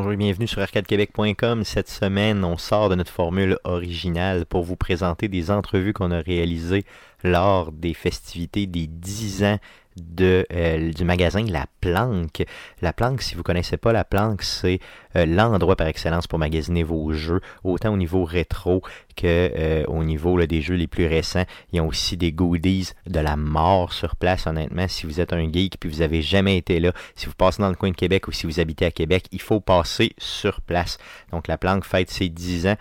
Bonjour et bienvenue sur arcadequebec.com. Cette semaine, on sort de notre formule originale pour vous présenter des entrevues qu'on a réalisées lors des festivités des 10 ans de, euh, du magasin La Planque. La Planque, si vous ne connaissez pas La Planque, c'est euh, l'endroit par excellence pour magasiner vos jeux, autant au niveau rétro que euh, au niveau des jeux les plus récents. Ils ont aussi des goodies de la mort sur place, honnêtement. Si vous êtes un geek puis vous avez jamais été là, si vous passez dans le coin de Québec ou si vous habitez à Québec, il faut passer sur place. Donc La Planque fête ses 10 ans.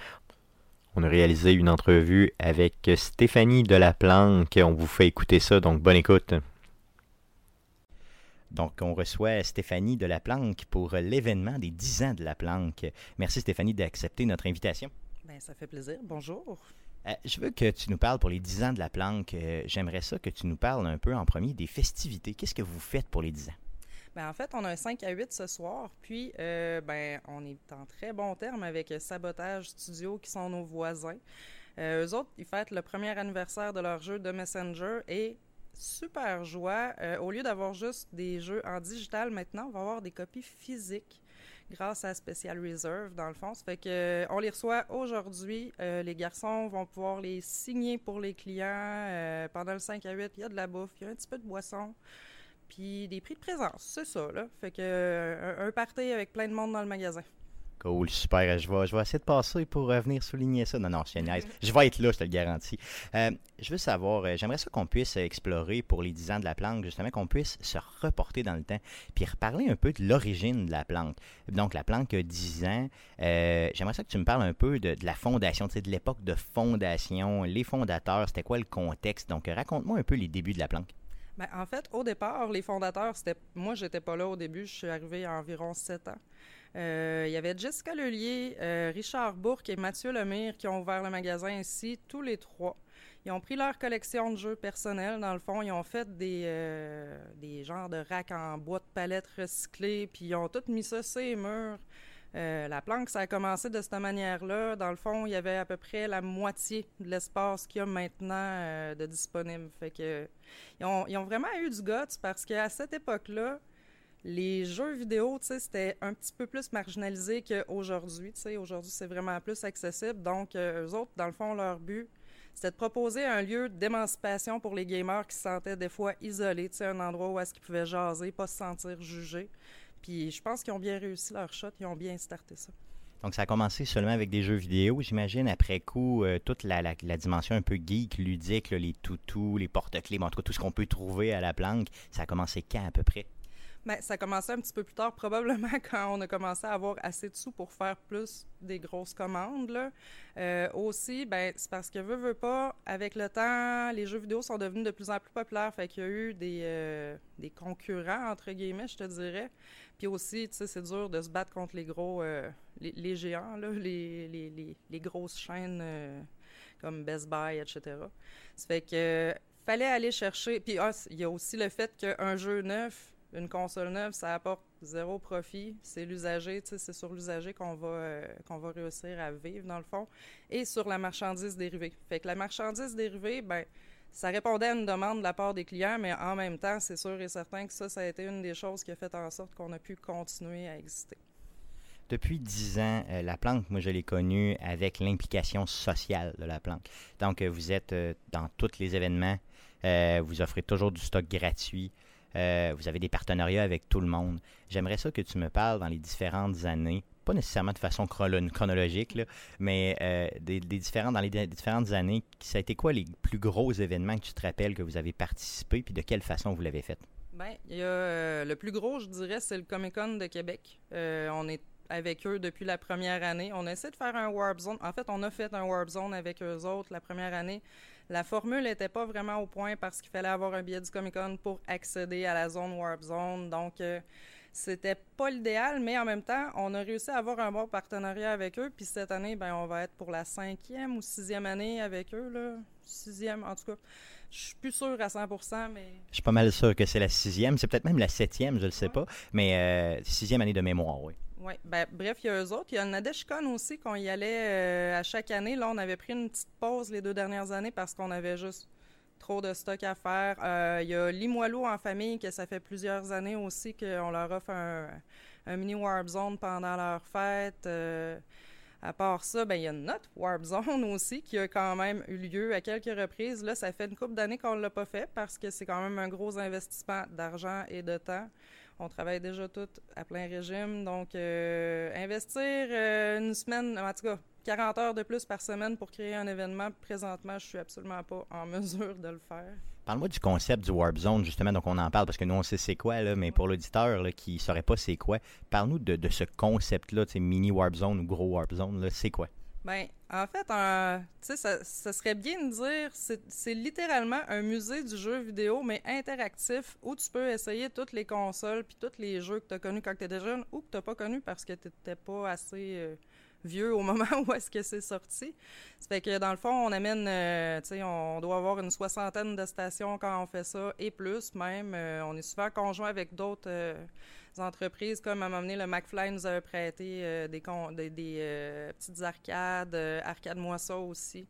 On a réalisé une entrevue avec Stéphanie de la Planque. On vous fait écouter ça, donc bonne écoute. Donc, on reçoit Stéphanie de la Planque pour l'événement des 10 ans de la Planque. Merci Stéphanie d'accepter notre invitation. Bien, ça fait plaisir. Bonjour. Euh, je veux que tu nous parles pour les 10 ans de la Planque. Euh, j'aimerais ça que tu nous parles un peu en premier des festivités. Qu'est-ce que vous faites pour les 10 ans? Bien, en fait, on a un 5 à 8 ce soir, puis euh, ben, on est en très bon terme avec Sabotage Studio qui sont nos voisins. eux autres, ils fêtent le premier anniversaire de leur jeu de Messenger et super joie. Euh, au lieu d'avoir juste des jeux en digital, maintenant, on va avoir des copies physiques grâce à Special Reserve, dans le fond. Ça fait que, euh, on les reçoit aujourd'hui. Euh, les garçons vont pouvoir les signer pour les clients. pendant le 5 à 8, il y a de la bouffe, il y a un petit peu de boisson. Puis des prix de présence, c'est ça, là. Fait que un, un party avec plein de monde dans le magasin. Cool, super. Je vais, je vais essayer de passer pour euh, venir souligner ça. Non, non, nice. Je vais être là, je te le garantis. Euh, je veux savoir, euh, j'aimerais ça qu'on puisse explorer pour les 10 ans de la planque, justement, qu'on puisse se reporter dans le temps, puis reparler un peu de l'origine de la planque. Donc, la planque a 10 ans. j'aimerais ça que tu me parles un peu de, la fondation, de l'époque de fondation, les fondateurs, c'était quoi le contexte? Donc, raconte-moi un peu les débuts de la planque. Ben, en fait, au départ, les fondateurs, c'était. Moi, j'étais pas là au début, je suis arrivé à environ 7 ans. Euh, il y avait Jessica Lelier, euh, Richard Bourque et Mathieu Lemire qui ont ouvert le magasin ici, tous les trois. Ils ont pris leur collection de jeux personnels, dans le fond. Ils ont fait des, euh, genres de racks en bois de palette recyclés, puis ils ont tout mis ça sur les murs. La planque, ça a commencé de cette manière-là. Dans le fond, il y avait à peu près la moitié de l'espace qu'il y a maintenant de disponible. Fait que, ils ont, vraiment eu du guts parce qu'à cette époque-là, les jeux vidéo, c'était un petit peu plus marginalisé qu'aujourd'hui. Aujourd'hui, c'est vraiment plus accessible. Donc, euh, eux autres, dans le fond, leur but, c'était de proposer un lieu d'émancipation pour les gamers qui se sentaient des fois isolés, un endroit où est-ce qu'ils pouvaient jaser, pas se sentir jugés. Puis, je pense qu'ils ont bien réussi leur shot, ils ont bien starté ça. Donc, ça a commencé seulement avec des jeux vidéo, j'imagine. Après coup, euh, toute la, la, dimension un peu geek, ludique, les toutous, les porte-clés, en tout cas, tout ce qu'on peut trouver à la planque, ça a commencé quand à peu près? Bien, ça a commencé un petit peu plus tard, probablement quand on a commencé à avoir assez de sous pour faire plus des grosses commandes. Là. Euh, aussi, ben, c'est parce que, veut, veut pas, avec le temps, les jeux vidéo sont devenus de plus en plus populaires. Fait qu'il y a eu des, euh, des concurrents, entre guillemets, je te dirais. Puis aussi, tu sais, c'est dur de se battre contre les gros, euh, les, géants, les, les, les, grosses chaînes comme Best Buy, etc. Ça fait que fallait aller chercher. Puis ah, il y a aussi le fait qu'un jeu neuf, une console neuve, ça apporte zéro profit. C'est l'usager, c'est sur l'usager qu'on va, euh, qu'on va réussir à vivre, dans le fond, et sur la marchandise dérivée. Fait que la marchandise dérivée, ben, ça répondait à une demande de la part des clients, mais en même temps, c'est sûr et certain que ça, ça a été une des choses qui a fait en sorte qu'on a pu continuer à exister. Depuis dix ans, euh, la planque, moi je l'ai connue avec l'implication sociale de la planque. Donc, euh, vous êtes dans tous les événements, vous offrez toujours du stock gratuit. Euh, vous avez des partenariats avec tout le monde. J'aimerais ça que tu me parles dans les différentes années, pas nécessairement de façon chronologique, mais euh, des, dans les différentes années, ça a été quoi les plus gros événements que tu te rappelles que vous avez participé, puis de quelle façon vous l'avez fait? Bien, euh, le plus gros, je dirais, c'est le Comic Con de Québec. on est avec eux depuis la première année. On essaie de faire un Warp Zone. En fait, on a fait un Warp Zone avec eux autres la première année. La formule n'était pas vraiment au point parce qu'il fallait avoir un billet du Comic Con pour accéder à la zone Warp Zone. Donc, euh, c'était pas l'idéal, mais en même temps, on a réussi à avoir un bon partenariat avec eux. Puis cette année, ben, on va être pour la cinquième ou sixième année avec eux. Là. Sixième, en tout cas. Je suis plus sûr à 100% mais... Je suis pas mal sûr que c'est la sixième. C'est peut-être même la septième, je ne le sais pas. Mais euh, sixième année de mémoire, oui. Oui, ben, bref, il y a eux autres. Il y a Nadeshkon aussi, qu'on y allait euh, à chaque année. Là, on avait pris une petite pause les deux dernières années parce qu'on avait juste trop de stock à faire. Euh, il y a Limoilou en famille, que ça fait plusieurs années aussi qu'on leur offre un, un mini Warp Zone pendant leur fête. À part ça, ben, il y a notre Warp Zone aussi qui a quand même eu lieu à quelques reprises. Là, ça fait une couple d'années qu'on ne l'a pas fait parce que c'est quand même un gros investissement d'argent et de temps. On travaille déjà toutes à plein régime. Donc, euh, investir euh, une semaine, en tout cas, 40 heures de plus par semaine pour créer un événement, présentement, je suis absolument pas en mesure de le faire. Parle-moi du concept du Warp Zone, justement, donc on en parle parce que nous, on sait c'est quoi, là, mais pour l'auditeur qui ne saurait pas c'est quoi, parle-nous de, de, ce concept-là, mini Warp Zone ou gros Warp Zone, c'est quoi? Bien, en fait, euh, ça, ça serait bien de dire, c'est littéralement un musée du jeu vidéo, mais interactif, où tu peux essayer toutes les consoles puis tous les jeux que tu as connus quand tu étais jeune ou que tu pas connus parce que tu n'étais pas assez... Euh, vieux au moment où est-ce que c'est sorti. Ça fait que dans le fond, on amène, euh, tu sais, on doit avoir une soixantaine de stations quand on fait ça, et plus même. Euh, on est souvent conjoint avec d'autres euh, entreprises, comme à un moment donné, le McFly nous avait prêté des, des, petites arcades, Arcade-moi ça aussi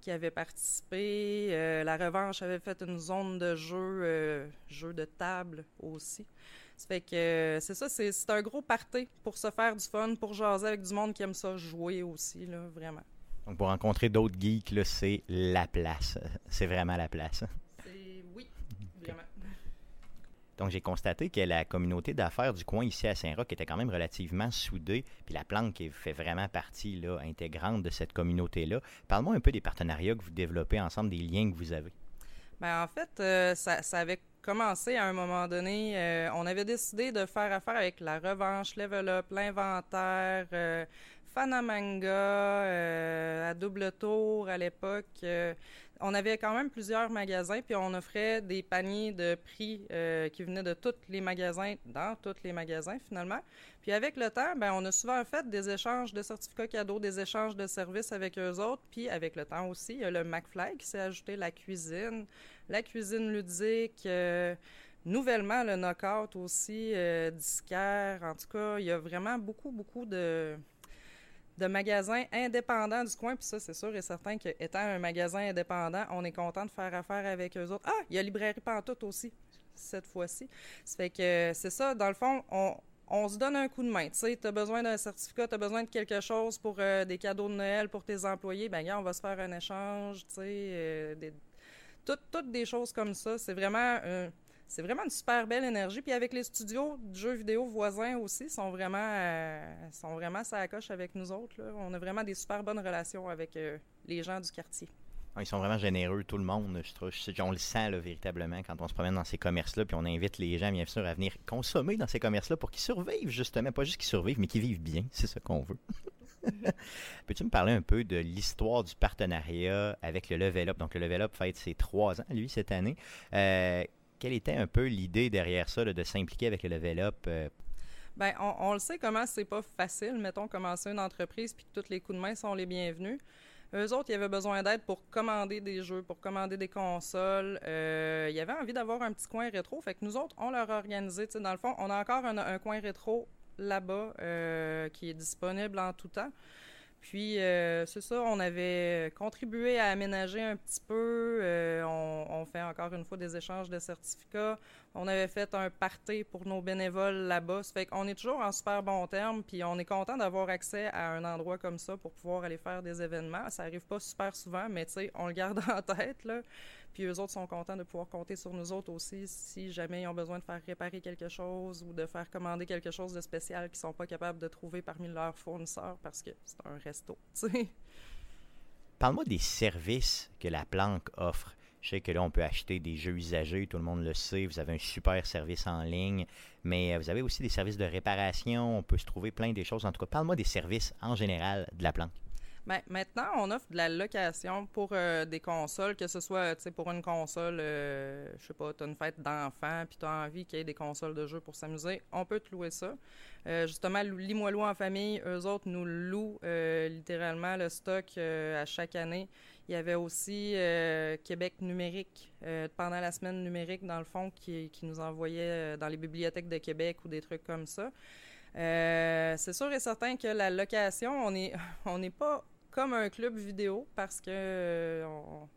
qui avait participé. la Revanche avait fait une zone de jeu, jeu de table aussi. Ça fait que euh, c'est ça, c'est un gros party pour se faire du fun, pour jaser avec du monde qui aime ça jouer aussi, là, vraiment. Donc pour rencontrer d'autres geeks, là, c'est la place. C'est vraiment la place. Oui, vraiment. Donc j'ai constaté que la communauté d'affaires du coin ici à Saint-Roch était quand même relativement soudée, puis la planque fait vraiment partie là, intégrante de cette communauté-là. Parle-moi un peu des partenariats que vous développez ensemble, des liens que vous avez. Bien, en fait, euh, ça, ça, avait commencé à un moment donné. Euh, on avait décidé de faire affaire avec la revanche, Level Up, l'inventaire, euh, Fanamanga, euh, à double tour à l'époque. on avait quand même plusieurs magasins, puis on offrait des paniers de prix qui venaient de tous les magasins, dans tous les magasins finalement. Puis avec le temps, ben, on a souvent fait des échanges de certificats cadeaux, des échanges de services avec eux autres. Puis avec le temps aussi, il y a le McFly qui s'est ajouté, la cuisine, la cuisine ludique. Euh, nouvellement, le knockout aussi, euh, disquaire. En tout cas, il y a vraiment beaucoup, beaucoup de, de magasins indépendants du coin. Puis ça, c'est sûr et certain qu'étant un magasin indépendant, on est content de faire affaire avec eux autres. Ah, il y a Librairie Pantoute aussi, cette fois-ci. Ça fait que c'est ça, dans le fond, on, on se donne un coup de main. Tu sais, as besoin d'un certificat, tu as besoin de quelque chose pour euh, des cadeaux de Noël pour tes employés, ben on va se faire un échange, tu sais, des, toutes, des choses comme ça. C'est vraiment, euh, vraiment une super belle énergie. Puis avec les studios de jeux vidéo voisins aussi, sont vraiment, euh, sont vraiment ça coche avec nous autres. On a vraiment des super bonnes relations avec euh, les gens du quartier. Ah, ils sont vraiment généreux, tout le monde. Je trouve, on le sent véritablement quand on se promène dans ces commerces-là, puis on invite les gens, bien sûr, à venir consommer dans ces commerces-là pour qu'ils survivent, justement. Pas juste qu'ils survivent, mais qu'ils vivent bien. C'est ce qu'on veut. Peux-tu me parler un peu de l'histoire du partenariat avec le Level Up? Donc, le Level Up fête ses trois ans, lui, cette année. Euh, quelle était un peu l'idée derrière ça, de s'impliquer avec le Level Up? Euh? Bien, on, le sait comment c'est pas facile, mettons, commencer une entreprise puis que tous les coups de main sont les bienvenus. Eux autres, ils avaient besoin d'aide pour commander des jeux, pour commander des consoles. Euh, ils avaient envie d'avoir un petit coin rétro. Fait que nous autres, on leur a organisé. Dans le fond, on a encore un coin rétro là-bas euh, qui est disponible en tout temps. Puis, euh, c'est ça, on avait contribué à aménager un petit peu. Euh, on, fait encore une fois des échanges de certificats. On avait fait un party pour nos bénévoles là-bas. Ça fait qu'on est toujours en super bon terme, puis on est content d'avoir accès à un endroit comme ça pour pouvoir aller faire des événements. Ça arrive pas super souvent, mais tu sais, on le garde en tête, là. Puis eux autres sont contents de pouvoir compter sur nous autres aussi si jamais ils ont besoin de faire réparer quelque chose ou de faire commander quelque chose de spécial qu'ils sont pas capables de trouver parmi leurs fournisseurs parce que c'est un resto. Parle-moi des services que la planque offre. Je sais que là, on peut acheter des jeux usagés, tout le monde le sait. Vous avez un super service en ligne, mais euh, vous avez aussi des services de réparation. On peut se trouver plein des choses. En tout cas, parle-moi des services en général de la planque. Ben, maintenant, on offre de la location pour euh, des consoles, que ce soit pour une console, euh, je sais pas, tu as une fête d'enfants, puis tu as envie qu'il y ait des consoles de jeux pour s'amuser, on peut te louer ça. Euh, justement, Limoilou en famille, eux autres nous louent littéralement le stock à chaque année. Il y avait aussi Québec numérique pendant la semaine numérique, dans le fond, qui, nous envoyait dans les bibliothèques de Québec ou des trucs comme ça. c'est sûr et certain que la location, on n'est on pas comme un club vidéo parce que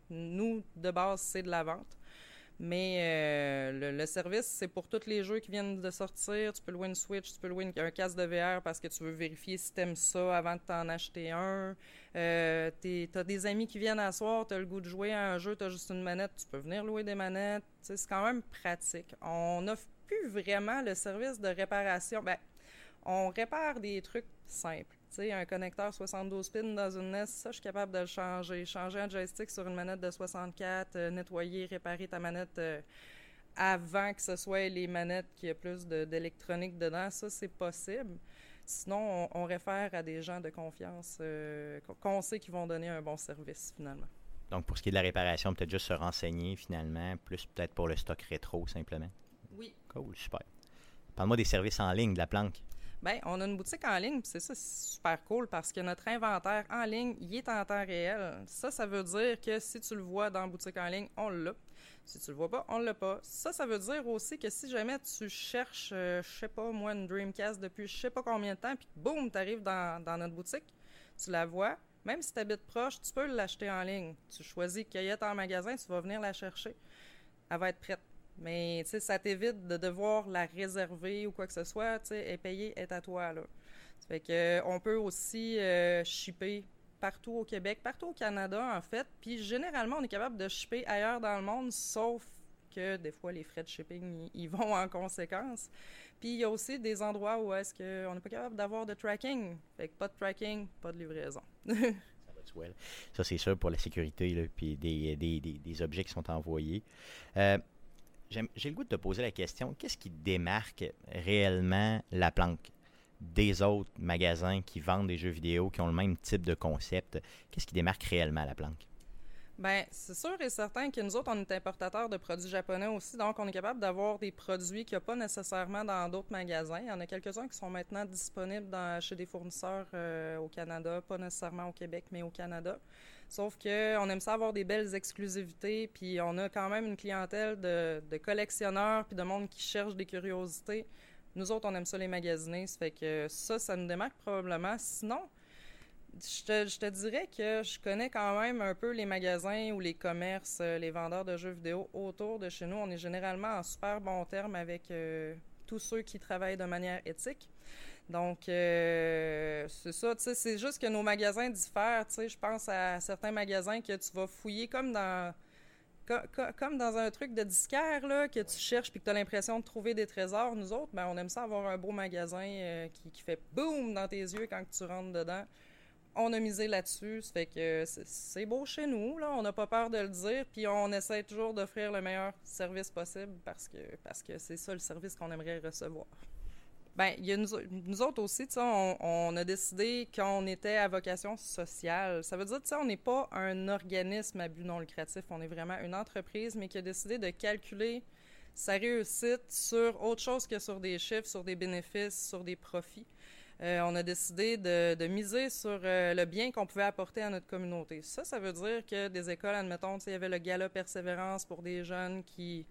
nous, de base, c'est de la vente. Mais euh, le, service, c'est pour tous les jeux qui viennent de sortir. Tu peux louer une Switch, tu peux louer un casque de VR parce que tu veux vérifier si tu aimes ça avant de t'en acheter un. Euh, tu as des amis qui viennent à soir, tu as le goût de jouer à un jeu, tu as juste une manette, tu peux venir louer des manettes. C'est quand même pratique. On n'offre plus vraiment le service de réparation. Ben, on répare des trucs simples. Sais, un connecteur 72 pins dans une NES, ça, je suis capable de le changer. Changer un joystick sur une manette de 64, euh, nettoyer, réparer ta manette euh, avant que ce soit les manettes qui aient plus d'électronique dedans, ça, c'est possible. Sinon, on, réfère à des gens de confiance euh, qu'on sait qu'ils vont donner un bon service, finalement. Donc, pour ce qui est de la réparation, peut-être juste se renseigner, finalement, plus peut-être pour le stock rétro, simplement? Oui. Cool, super. Parle-moi des services en ligne de la planque. Bien, on a une boutique en ligne, c'est ça, c'est super cool parce que notre inventaire en ligne, il est en temps réel. Ça, ça veut dire que si tu le vois dans la boutique en ligne, on l'a. Si tu le vois pas, on l'a pas. Ça, ça veut dire aussi que si jamais tu cherches, euh, je sais pas, moi, une Dreamcast depuis je sais pas combien de temps, puis boum, tu arrives dans, dans notre boutique, tu la vois, même si tu habites proche, tu peux l'acheter en ligne. Tu choisis cueillette en magasin, tu vas venir la chercher. Elle va être prête. Mais ça t'évite de devoir la réserver ou quoi que ce soit. Et payer est à toi. Là. Ça fait que, on peut aussi euh, shipper partout au Québec, partout au Canada en fait. Puis généralement, on est capable de shipper ailleurs dans le monde, sauf que des fois, les frais de shipping, ils vont en conséquence. Puis il y a aussi des endroits où est-ce qu'on n'est pas capable d'avoir de tracking. Fait que pas de tracking, pas de livraison. Ça, c'est sûr pour la sécurité, puis des, des, des, objets qui sont envoyés. Euh, j'ai le goût de te poser la question, qu'est-ce qui démarque réellement la planque des autres magasins qui vendent des jeux vidéo, qui ont le même type de concept? Qu'est-ce qui démarque réellement la planque? Bien, c'est sûr et certain que nous autres, on est importateurs de produits japonais aussi, donc on est capable d'avoir des produits qu'il n'y a pas nécessairement dans d'autres magasins. Il y en a quelques-uns qui sont maintenant disponibles chez des fournisseurs euh, au Canada, pas nécessairement au Québec, mais au Canada. Sauf qu'on aime ça avoir des belles exclusivités, puis on a quand même une clientèle de, collectionneurs, puis de monde qui cherche des curiosités. Nous autres, on aime ça les magasiner, ça fait que ça, ça nous démarque probablement. Sinon, je te, dirais que je connais quand même un peu les magasins ou les commerces, euh, les vendeurs de jeux vidéo autour de chez nous. On est généralement en super bon terme avec euh, tous ceux qui travaillent de manière éthique. Donc, euh, c'est ça, c'est juste que nos magasins diffèrent, tu je pense à certains magasins que tu vas fouiller comme dans... Un truc de disquaire, là, que tu cherches puis que tu as l'impression de trouver des trésors, nous autres, ben, on aime ça avoir un beau magasin euh, qui, qui, fait boum dans tes yeux quand tu rentres dedans. On a misé là-dessus, ça fait que c'est beau chez nous, là, on n'a pas peur de le dire, puis on essaie toujours d'offrir le meilleur service possible parce que parce que c'est ça le service qu'on aimerait recevoir. Ben, y a nous, autres aussi, on, on a décidé qu'on était à vocation sociale. Ça veut dire, on n'est pas un organisme à but non lucratif, on est vraiment une entreprise, mais qui a décidé de calculer sa réussite sur autre chose que sur des chiffres, sur des bénéfices, sur des profits. Euh, on a décidé de, miser sur euh, le bien qu'on pouvait apporter à notre communauté. Ça, ça veut dire que des écoles, admettons, il y avait le gala persévérance pour des jeunes qui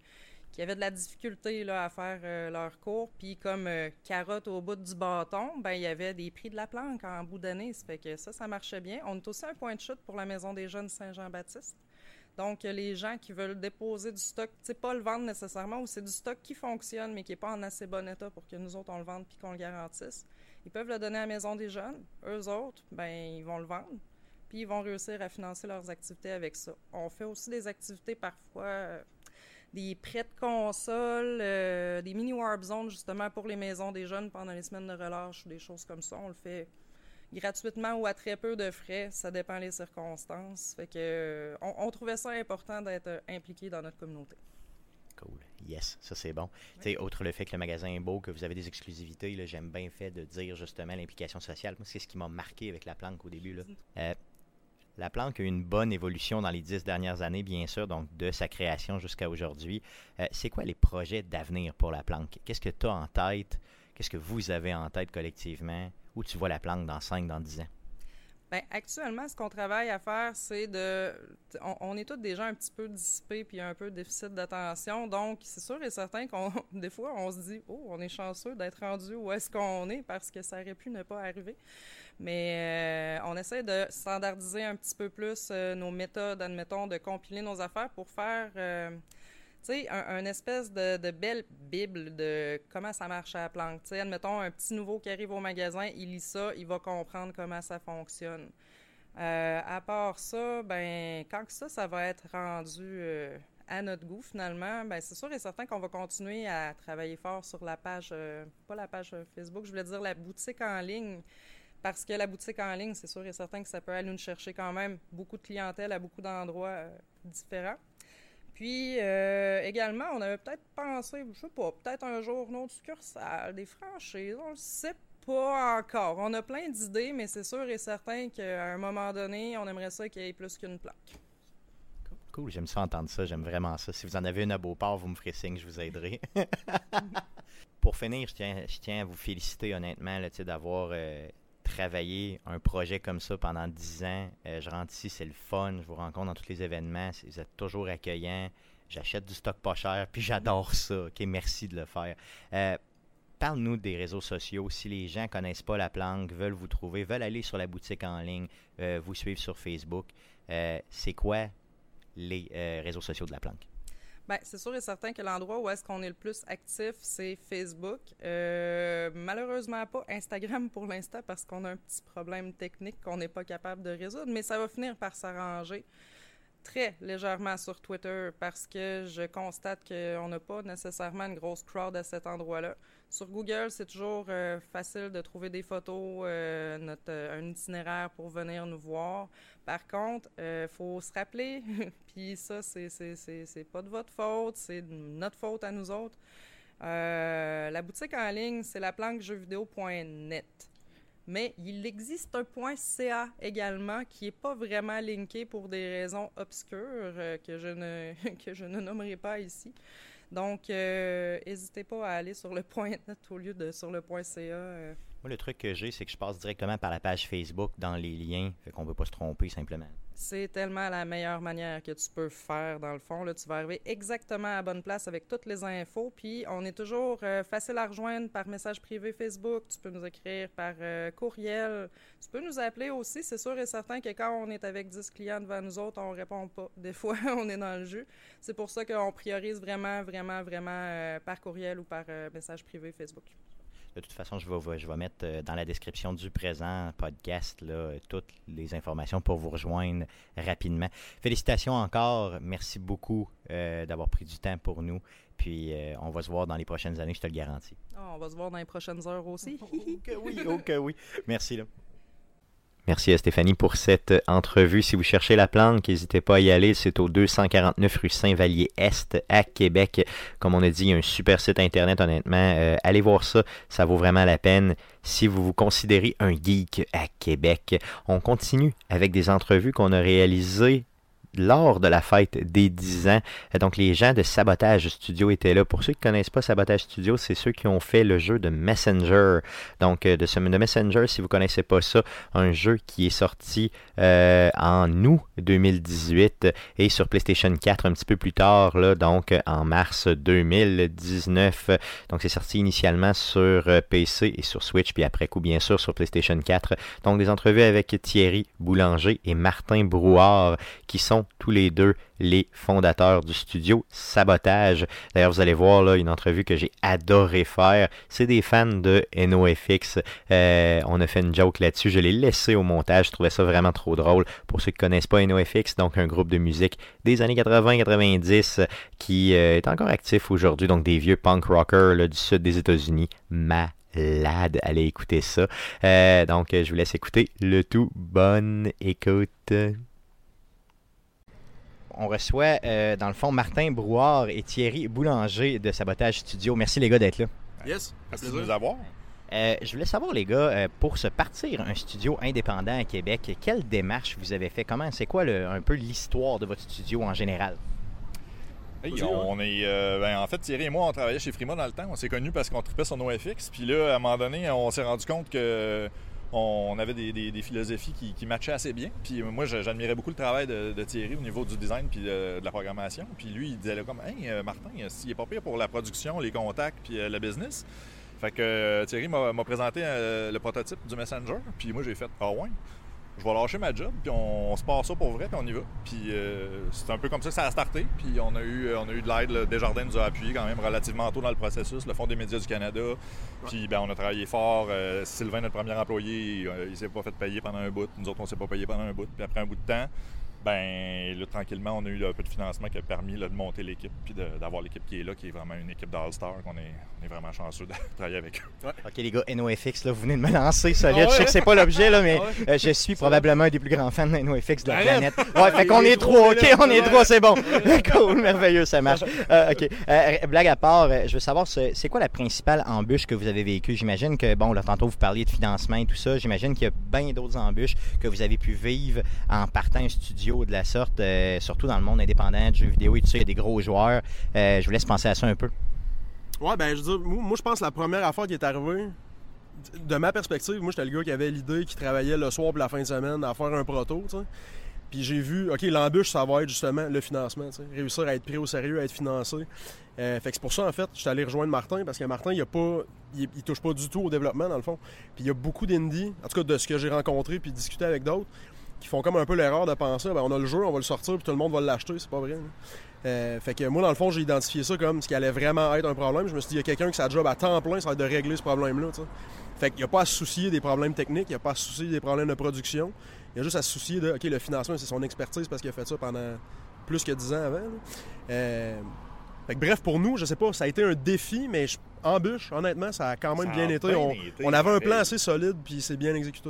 qui avaient de la difficulté là, à faire euh, leur cours. Puis comme euh, carotte au bout du bâton, ben il y avait des prix de la planque en bout d'année. Ça fait que ça, ça marchait bien. On est aussi un point de chute pour la Maison des Jeunes Saint-Jean-Baptiste. Donc, les gens qui veulent déposer du stock, c'est pas le vendre nécessairement, ou c'est du stock qui fonctionne, mais qui n'est pas en assez bon état pour que nous autres, on le vende puis qu'on le garantisse. Ils peuvent le donner à la Maison des Jeunes. Eux autres, ben ils vont le vendre, puis ils vont réussir à financer leurs activités avec ça. On fait aussi des activités parfois... Des prêts de consoles, euh, des mini warp zones justement pour les maisons des jeunes pendant les semaines de relâche, des choses comme ça. On le fait gratuitement ou à très peu de frais, ça dépend des circonstances. Fait que euh, on, trouvait ça important d'être euh, impliqué dans notre communauté. Cool. Yes, ça c'est bon. sais, Outre le fait que le magasin est beau, que vous avez des exclusivités, j'aime bien le fait de dire justement l'implication sociale. Moi, c'est ce qui m'a marqué avec la planque au début. Là. La planque a eu une bonne évolution dans les dix dernières années, bien sûr, donc de sa création jusqu'à aujourd'hui. Euh, c'est quoi les projets d'avenir pour la planque? Qu'est-ce que tu as en tête? Qu'est-ce que vous avez en tête collectivement? Où tu vois la planque dans 5, dans 10 ans? Bien, actuellement, ce qu'on travaille à faire, c'est de. On, est tous déjà un petit peu dissipés puis un peu déficit d'attention. Donc, c'est sûr et certain qu'on, des fois, on se dit, oh, on est chanceux d'être rendu où est-ce qu'on est parce que ça aurait pu ne pas arriver. Mais euh, on essaie de standardiser un petit peu plus euh, nos méthodes, admettons, de compiler nos affaires pour faire. Euh, tu sais, un, espèce de, belle bible de comment ça marche à la planque. Tu sais, admettons, un petit nouveau qui arrive au magasin, il lit ça, il va comprendre comment ça fonctionne. Euh, à part ça, ben, quand ça, ça va être rendu à notre goût, finalement, ben, c'est sûr et certain qu'on va continuer à travailler fort sur la page, pas la page Facebook, je voulais dire la boutique en ligne. Parce que la boutique en ligne, c'est sûr et certain que ça peut aller nous chercher quand même beaucoup de clientèle à beaucoup d'endroits différents. Puis euh, également, on avait peut-être pensé, je sais pas, peut-être un jour autre succursale, des franchises, on le sait pas encore. On a plein d'idées, mais c'est sûr et certain qu'à un moment donné, on aimerait ça qu'il y ait plus qu'une plaque. Cool, j'aime ça entendre ça, j'aime vraiment ça. Si vous en avez une à Beauport, vous me ferez signe, je vous aiderai. Pour finir, je tiens, je tiens à vous féliciter honnêtement d'avoir euh, travailler un projet comme ça pendant 10 ans. Euh, je rentre ici, c'est le fun, je vous rencontre dans tous les événements, vous êtes toujours accueillants. J'achète du stock pas cher, puis j'adore ça. OK, merci de le faire. Euh, parle-nous des réseaux sociaux. Si les gens ne connaissent pas la planque, veulent vous trouver, veulent aller sur la boutique en ligne, euh, vous suivre sur Facebook, c'est quoi les réseaux sociaux de la planque? Bien, c'est sûr et certain que l'endroit où est-ce qu'on est le plus actif, c'est Facebook. Euh, malheureusement pas Instagram pour l'instant parce qu'on a un petit problème technique qu'on n'est pas capable de résoudre, mais ça va finir par s'arranger très légèrement sur Twitter parce que je constate qu'on n'a pas nécessairement une grosse crowd à cet endroit-là. Sur Google, c'est toujours euh, facile de trouver des photos, euh, notre, un itinéraire pour venir nous voir. Par contre, il euh, faut se rappeler, puis ça, c'est pas de votre faute, c'est notre faute à nous autres. la boutique en ligne, c'est la planque jeuxvideo.net. Mais il existe un point .ca également qui n'est pas vraiment linké pour des raisons obscures que, je ne, que je ne nommerai pas ici. Donc, n'hésitez pas à aller sur le point .net au lieu de sur le point .ca. Moi, le truc que j'ai, c'est que je passe directement par la page Facebook dans les liens, fait qu'on ne veut pas se tromper simplement. C'est tellement la meilleure manière que tu peux faire, dans le fond. Là, tu vas arriver exactement à la bonne place avec toutes les infos. Puis, on est toujours euh, facile à rejoindre par message privé Facebook. Tu peux nous écrire par euh, courriel. Tu peux nous appeler aussi. C'est sûr et certain que quand on est avec 10 clients devant nous autres, on répond pas. Des fois, on est dans le jus. C'est pour ça qu'on priorise vraiment, vraiment, vraiment euh, par courriel ou par message privé Facebook. De toute façon, je vais, je vais mettre euh, dans la description du présent podcast là, toutes les informations pour vous rejoindre rapidement. Félicitations encore. Merci beaucoup euh, d'avoir pris du temps pour nous. Puis euh, on va se voir dans les prochaines années, je te le garantis. Ah, on va se voir dans les prochaines heures aussi. oh, oui, ok, oui. Merci. Là. Merci à Stéphanie pour cette entrevue. Si vous cherchez la planque, n'hésitez pas à y aller. C'est au 249 rue Saint-Vallier-Est à Québec. Comme on a dit, il y a un super site internet, honnêtement. Euh, allez voir ça, ça vaut vraiment la peine si vous vous considérez un geek à Québec. On continue avec des entrevues qu'on a réalisées lors de la fête des 10 ans. Donc, les gens de Sabotage Studio étaient là. Pour ceux qui ne connaissent pas Sabotage Studio, c'est ceux qui ont fait le jeu de Messenger. Donc, euh, de, ce, de Messenger, si vous ne connaissez pas ça, un jeu qui est sorti euh, en août 2018 et sur PlayStation 4 un petit peu plus tard, là, donc en mars 2019. Donc, c'est sorti initialement sur euh, PC et sur Switch, puis après coup, bien sûr, sur PlayStation 4. Donc, des entrevues avec Thierry Boulanger et Martin Brouard qui sont tous les deux les fondateurs du studio Sabotage. D'ailleurs, vous allez voir là une entrevue que j'ai adoré faire. C'est des fans de NoFX. Euh, on a fait une joke là-dessus. Je l'ai laissé au montage. Je trouvais ça vraiment trop drôle. Pour ceux qui ne connaissent pas NoFX, donc un groupe de musique des années 80-90 qui euh, est encore actif aujourd'hui. Donc des vieux punk rockers du sud des États-Unis. malade. Allez écouter ça. Euh, donc, je vous laisse écouter le tout. Bonne écoute on reçoit euh, dans le fond Martin Brouard et Thierry Boulanger de Sabotage Studio. Merci les gars d'être là. Yes, merci de nous avoir. Euh, je voulais savoir, les gars, euh, pour se partir un studio indépendant à Québec, quelle démarche vous avez fait? Comment, c'est quoi un peu l'histoire de votre studio en général? on est, ben, en fait, Thierry et moi, on travaillait chez Frima dans le temps. On s'est connus parce qu'on tripait sur NoFX. Puis là, à un moment donné, on s'est rendu compte que on avait des, philosophies qui, matchaient assez bien. Puis moi, j'admirais beaucoup le travail de, Thierry au niveau du design puis de, la programmation. Puis lui, il disait comme Hey, euh, Martin, s'il n'est pas pire pour la production, les contacts puis euh, le business. Fait que euh, Thierry m'a présenté le prototype du Messenger. Puis moi, j'ai fait Ah ouais je vais lâcher ma job, puis on, se passe ça pour vrai, puis on y va. Puis euh, c'est un peu comme ça que ça a starté. Puis on a eu, on a eu de l'aide. Desjardins nous a appuyé quand même relativement tôt dans le processus, le Fonds des médias du Canada. Puis ben, on a travaillé fort. Euh, Sylvain, notre premier employé, il, s'est pas fait payer pendant un bout. Nous autres, on s'est pas payé pendant un bout. Puis après un bout de temps, ben là, tranquillement, on a eu un peu de financement qui a permis de monter l'équipe puis d'avoir l'équipe qui est là, qui est vraiment une équipe d'All-Star, qu'on est, on est vraiment chanceux de travailler avec eux. OK, les gars, NoFX, là, vous venez de me lancer solide. Ah je sais que c'est pas l'objet, là, mais ah euh, je suis probablement un des plus grands fans de NoFX de la planète. Ouais, fait qu'on est trois, OK, on est trois, c'est bon. cool, merveilleux, ça marche. Euh, OK, euh, blague à part, je veux savoir, c'est quoi la principale embûche que vous avez vécue? J'imagine que, bon, là, tantôt, vous parliez de financement et tout ça. J'imagine qu'il y a bien d'autres embûches que vous avez pu vivre en partant un studio de la sorte, euh, surtout dans le monde indépendant du jeu vidéo et tout il y a des gros joueurs. Euh, je vous laisse penser à ça un peu. Ouais, ben, je veux dire, moi, je pense que la première affaire qui est arrivée, de ma perspective, moi, j'étais le gars qui avait l'idée, qui travaillait le soir pour la fin de semaine à faire un proto. Puis j'ai vu, OK, l'embûche, ça va être justement le financement, réussir à être pris au sérieux, à être financé. Euh, fait que c'est pour ça, en fait, je suis allé rejoindre Martin parce que Martin, il, a pas, il, touche pas du tout au développement, dans le fond. Puis il y a beaucoup d'indies, en tout cas de ce que j'ai rencontré puis discuté avec d'autres, qui font comme un peu l'erreur de penser ben, on a le jeu, on va le sortir, puis tout le monde va l'acheter. C'est pas vrai. Euh, fait que moi, dans le fond, j'ai identifié ça comme ce qui allait vraiment être un problème. Je me suis dit, il y a quelqu'un qui sa job à temps plein, ça va être de régler ce problème-là. Fait qu'il n'y a pas à se soucier des problèmes techniques, il n'y a pas à se soucier des problèmes de production. Il y a juste à se soucier de, OK, le financement, c'est son expertise parce qu'il a fait ça pendant plus que 10 ans avant. Euh, fait que, bref, pour nous, je sais pas, ça a été un défi, mais embûche, honnêtement, ça a quand même bien, été. On, avait un plan assez solide, puis c'est bien exécuté.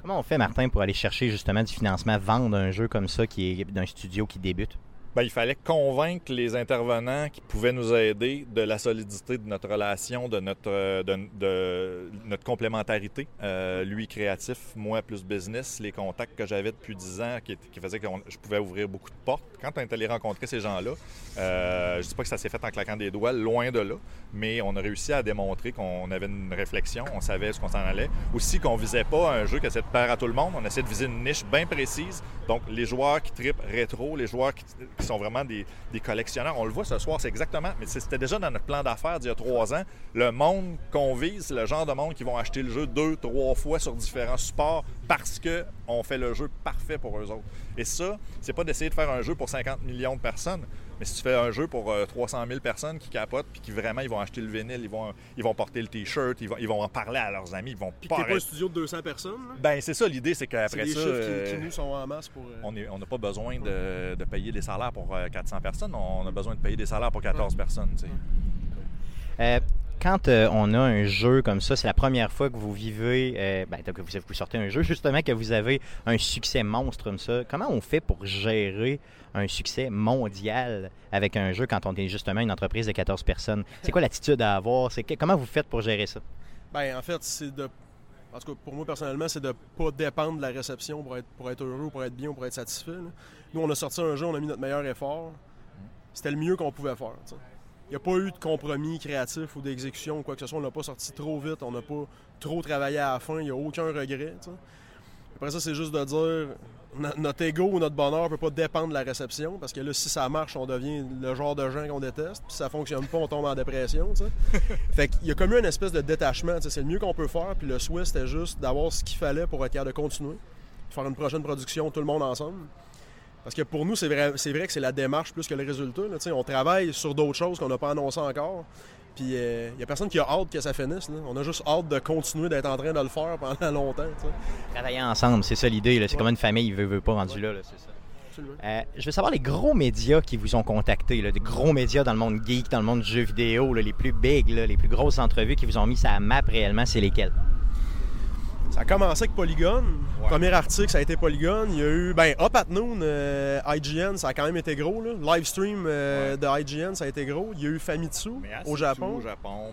Comment on fait, Martin, pour aller chercher justement du financement, vendre un jeu comme ça qui est d'un studio qui débute? Bien, il fallait convaincre les intervenants qui pouvaient nous aider de la solidité de notre relation, de notre, euh, de, notre complémentarité. Euh, lui créatif, moi plus business, les contacts que j'avais depuis 10 ans qui, faisaient que je pouvais ouvrir beaucoup de portes. Quand on est allé rencontrer ces gens-là, euh, je ne dis pas que ça s'est fait en claquant des doigts, loin de là, mais on a réussi à démontrer qu'on avait une réflexion, on savait ce qu'on s'en allait. Aussi qu'on visait pas un jeu qui essaie de plaire à tout le monde, on essaie de viser une niche bien précise. Donc les joueurs qui tripent rétro, les joueurs qui qui sont vraiment des, collectionneurs. On le voit ce soir, c'est exactement, mais c'était déjà dans notre plan d'affaires d'il y a trois ans. Le monde qu'on vise, c'est le genre de monde qui vont acheter le jeu deux, trois fois sur différents supports parce qu'on fait le jeu parfait pour eux autres. Et ça, c'est pas d'essayer de faire un jeu pour 50 millions de personnes, mais si tu fais un jeu pour 300 euh, 000 personnes qui capotent puis qui vraiment ils vont acheter le vinyle, ils vont, ils vont porter le t-shirt, ils vont, ils vont en parler à leurs amis, ils vont puis pas. pas un studio de 200 personnes. Ben c'est ça l'idée, c'est qu'après ça, euh, qui, nous sont en masse pour. Euh, on n'a pas besoin de, de, payer des salaires pour 400 personnes, on a besoin de payer des salaires pour 14 personnes. Tu sais quand euh, on a un jeu comme ça, c'est la première fois que vous vivez, euh, ben, que vous, sortez un jeu, justement, que vous avez un succès monstre comme ça. Comment on fait pour gérer un succès mondial avec un jeu quand on est justement une entreprise de 14 personnes? C'est quoi l'attitude à avoir? C'est comment vous faites pour gérer ça? Ben, en fait, c'est de. En tout cas, pour moi, personnellement, c'est de ne pas dépendre de la réception pour être, pour être heureux, pour être bien ou pour être satisfait. Nous, on a sorti un jeu, on a mis notre meilleur effort. C'était le mieux qu'on pouvait faire. N'y a pas eu de compromis créatif ou d'exécution ou quoi que ce soit. On n'a pas sorti trop vite, on n'a pas trop travaillé à la fin, il n'y a aucun regret. Après ça, c'est juste de dire notre ego ou notre bonheur ne peut pas dépendre de la réception parce que là, si ça marche, on devient le genre de gens qu'on déteste. Puis si ça fonctionne pas, on tombe en dépression. fait qu'il y a comme eu une espèce de détachement. C'est le mieux qu'on peut faire. Puis le souhait, c'était juste d'avoir ce qu'il fallait pour être capable de continuer, de faire une prochaine production, tout le monde ensemble. Parce que pour nous, c'est vrai, vrai que c'est la démarche plus que le résultat. On travaille sur d'autres choses qu'on n'a pas annoncées encore. Puis il euh, n'y a personne qui a hâte que ça finisse. On a juste hâte de continuer d'être en train de le faire pendant longtemps. Travailler ensemble, c'est ça l'idée. C'est comme une famille, il veut, veut pas rendu là. c'est ça. Euh, je veux savoir les gros médias qui vous ont contacté, là, des gros médias dans le monde geek, dans le monde du jeu vidéo, les plus big, les plus grosses entrevues qui vous ont mis ça à map réellement, c'est lesquels? Ça a commencé avec Polygon. Premier article, ça a été Polygon. Il y a eu, ben, Up at Noon, euh, IGN, ça a quand même été gros. Là. Livestream euh, de IGN, ça a été gros. Il y a eu Famitsu au Japon. Au Japon.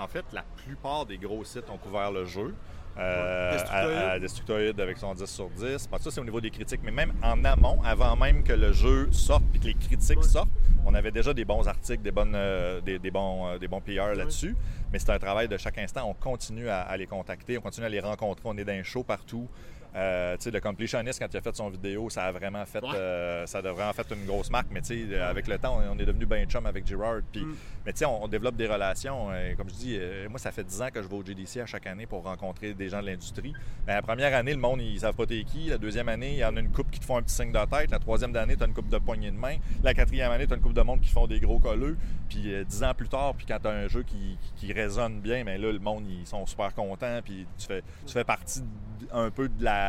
En fait, la plupart des gros sites ont couvert le jeu. Euh, à, Destructoid avec son 10 sur 10. Pas ça, c'est au niveau des critiques. Mais même en amont, avant même que le jeu sorte et que les critiques sortent, on avait déjà des bons articles, des, bonnes, euh, des, bons, euh, des bons PR là-dessus. Mais c'est un travail de chaque instant. On continue à, les contacter, on continue à les rencontrer. On est dans un show partout. Euh, le completionist, quand il a fait son vidéo, ça a vraiment fait, euh, ça a vraiment fait une grosse marque. Mais avec le temps, on est devenu bien chum avec Girard. Puis, mm. Mais on, on, développe des relations. Euh, comme je dis, moi, ça fait 10 ans que je vais au GDC à chaque année pour rencontrer des gens de l'industrie. La première année, le monde, ils savent pas t'es qui. La deuxième année, il y en a une coupe qui te font un petit signe de tête. La troisième année, tu as une coupe de poignée de main. La quatrième année, tu as une coupe de monde qui font des gros colleux. Puis dix ans plus tard, puis quand tu as un jeu qui, qui, résonne bien, mais là, le monde, ils sont super contents. Puis tu fais, tu fais partie un peu de la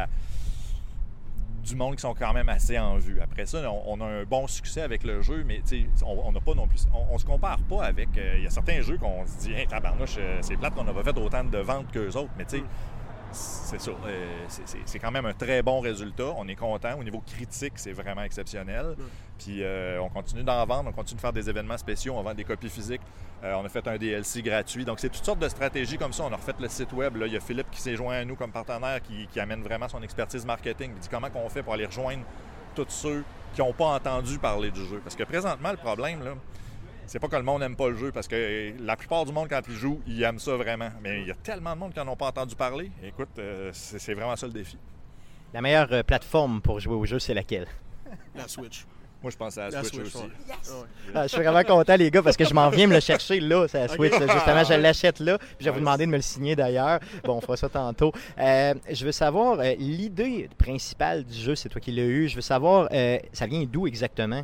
du monde qui sont quand même assez en vue. Après ça, on, a un bon succès avec le jeu, mais on n'a pas non plus. On, se compare pas avec. Euh, il y a certains jeux qu'on se dit, hey, tabarnouche, euh, c'est plate qu'on n'a pas fait autant de ventes qu'eux autres. Mais tu sais, c'est ça. Euh, c'est quand même un très bon résultat. On est content. Au niveau critique, c'est vraiment exceptionnel. Puis euh, on continue d'en vendre, on continue de faire des événements spéciaux, on vend des copies physiques. Euh, on a fait un DLC gratuit. Donc c'est toutes sortes de stratégies comme ça. On a refait le site web. Là. Il y a Philippe qui s'est joint à nous comme partenaire qui, amène vraiment son expertise marketing. Il dit comment on fait pour aller rejoindre tous ceux qui n'ont pas entendu parler du jeu? Parce que présentement, le problème, là, c'est pas que le monde n'aime pas le jeu, parce que la plupart du monde, quand ils jouent, ils aiment ça vraiment. Mais il y a tellement de monde qui n'en ont pas entendu parler. Écoute, euh, c'est vraiment ça le défi. La meilleure euh, plateforme pour jouer au jeu, c'est laquelle? La Switch. Moi, je pense à la, Switch, aussi. Ah, je suis vraiment content, les gars, parce que je m'en viens me le chercher là, c'est la Switch. Justement, je l'achète là. Puis je vais vous demander de me le signer d'ailleurs. Bon, on fera ça tantôt. Euh, je veux savoir, l'idée principale du jeu, c'est toi qui l'as eu. Je veux savoir, ça vient d'où exactement?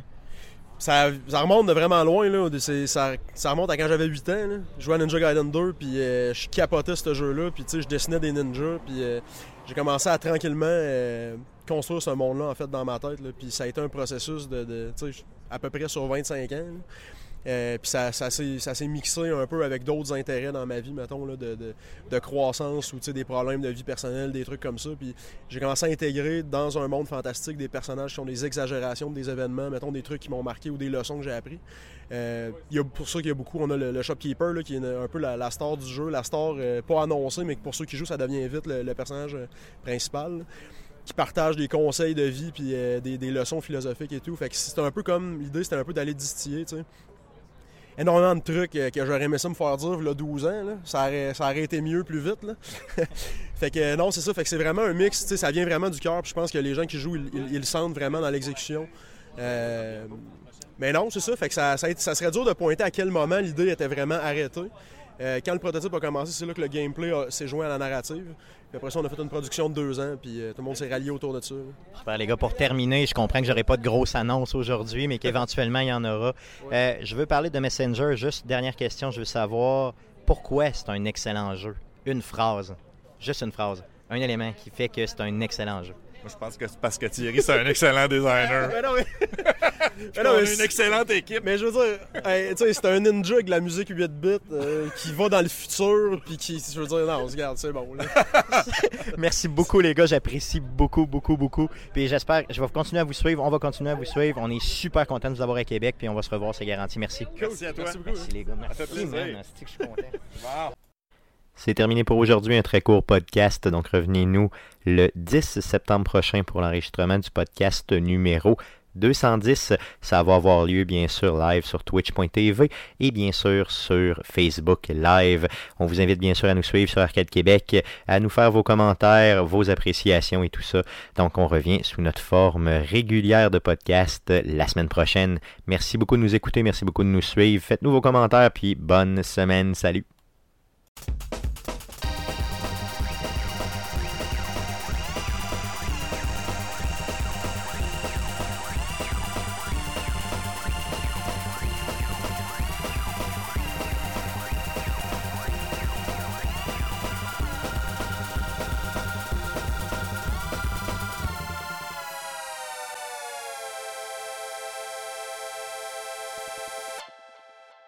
Ça, remonte de vraiment loin. Là. Ça, ça, remonte à quand j'avais 8 ans. Je jouais à Ninja Gaiden 2, puis euh, je capotais ce jeu-là. Puis je dessinais des ninjas. Puis euh, j'ai commencé à tranquillement euh, construire ce monde-là en fait dans ma tête. Puis ça a été un processus de, de à peu près sur 25 ans. Euh, puis ça, ça s'est mixé un peu avec d'autres intérêts dans ma vie, mettons, de, de, de, croissance ou des problèmes de vie personnelle, des trucs comme ça. Puis j'ai commencé à intégrer dans un monde fantastique des personnages qui ont des exagérations des événements, mettons des trucs qui m'ont marqué ou des leçons que j'ai appris. Euh, y a, pour ça qu'il y a beaucoup, on a le, shopkeeper là, qui est un peu la, star du jeu, la star euh, pas annoncée, mais pour ceux qui jouent, ça devient vite le, personnage euh, principal. qui partage des conseils de vie puis des, des, leçons philosophiques et tout. Fait que c'était un peu comme l'idée, c'était un peu d'aller distiller, tu sais énormément de trucs euh, que j'aurais aimé ça me faire dire a 12 ans. Ça, aurait, été mieux plus vite. fait que non, c'est ça. Fait que c'est vraiment un mix. Ça vient vraiment du cœur. Je pense que les gens qui jouent, ils, le sentent vraiment dans l'exécution. Euh, mais non, c'est ça. Fait que ça, ça, serait dur de pointer à quel moment l'idée était vraiment arrêtée. Euh, quand le prototype a commencé, c'est là que le gameplay s'est joint à la narrative. Puis après ça, on a fait une production de deux ans, puis euh, tout le monde s'est rallié autour de ça. Super, les gars. Pour terminer, je comprends que j'aurai pas de grosse annonce aujourd'hui, mais qu'éventuellement, il y en aura. Euh, je veux parler de Messenger. Juste dernière question, je veux savoir pourquoi c'est un excellent jeu? Une phrase. Juste une phrase. Un élément qui fait que c'est un excellent jeu. Moi, je pense que c'est parce que Thierry, c'est un excellent designer. mais non, mais... mais on une excellente équipe. Mais je veux dire, tu sais, c'est un ninja avec de la musique 8 bits euh, qui va dans le futur, puis qui, je veux dire, non, regarde, c'est bon. Merci beaucoup, les gars. J'apprécie beaucoup, beaucoup, beaucoup. Puis j'espère, je vais continuer à vous suivre. On va continuer à vous suivre. On est super content de vous avoir à Québec, puis on va se revoir, c'est garanti. Merci. Merci à toi. Merci, beaucoup, Merci les gars. Merci, man. je suis content. C'est terminé pour aujourd'hui, un très court podcast. Donc revenez-nous le 10 septembre prochain pour l'enregistrement du podcast numéro 210. Ça va avoir lieu bien sûr live sur twitch.tv et bien sûr sur Facebook Live. On vous invite bien sûr à nous suivre sur Arcade Québec, à nous faire vos commentaires, vos appréciations et tout ça. Donc on revient sous notre forme régulière de podcast la semaine prochaine. Merci beaucoup de nous écouter, merci beaucoup de nous suivre. Faites-nous vos commentaires puis bonne semaine. Salut.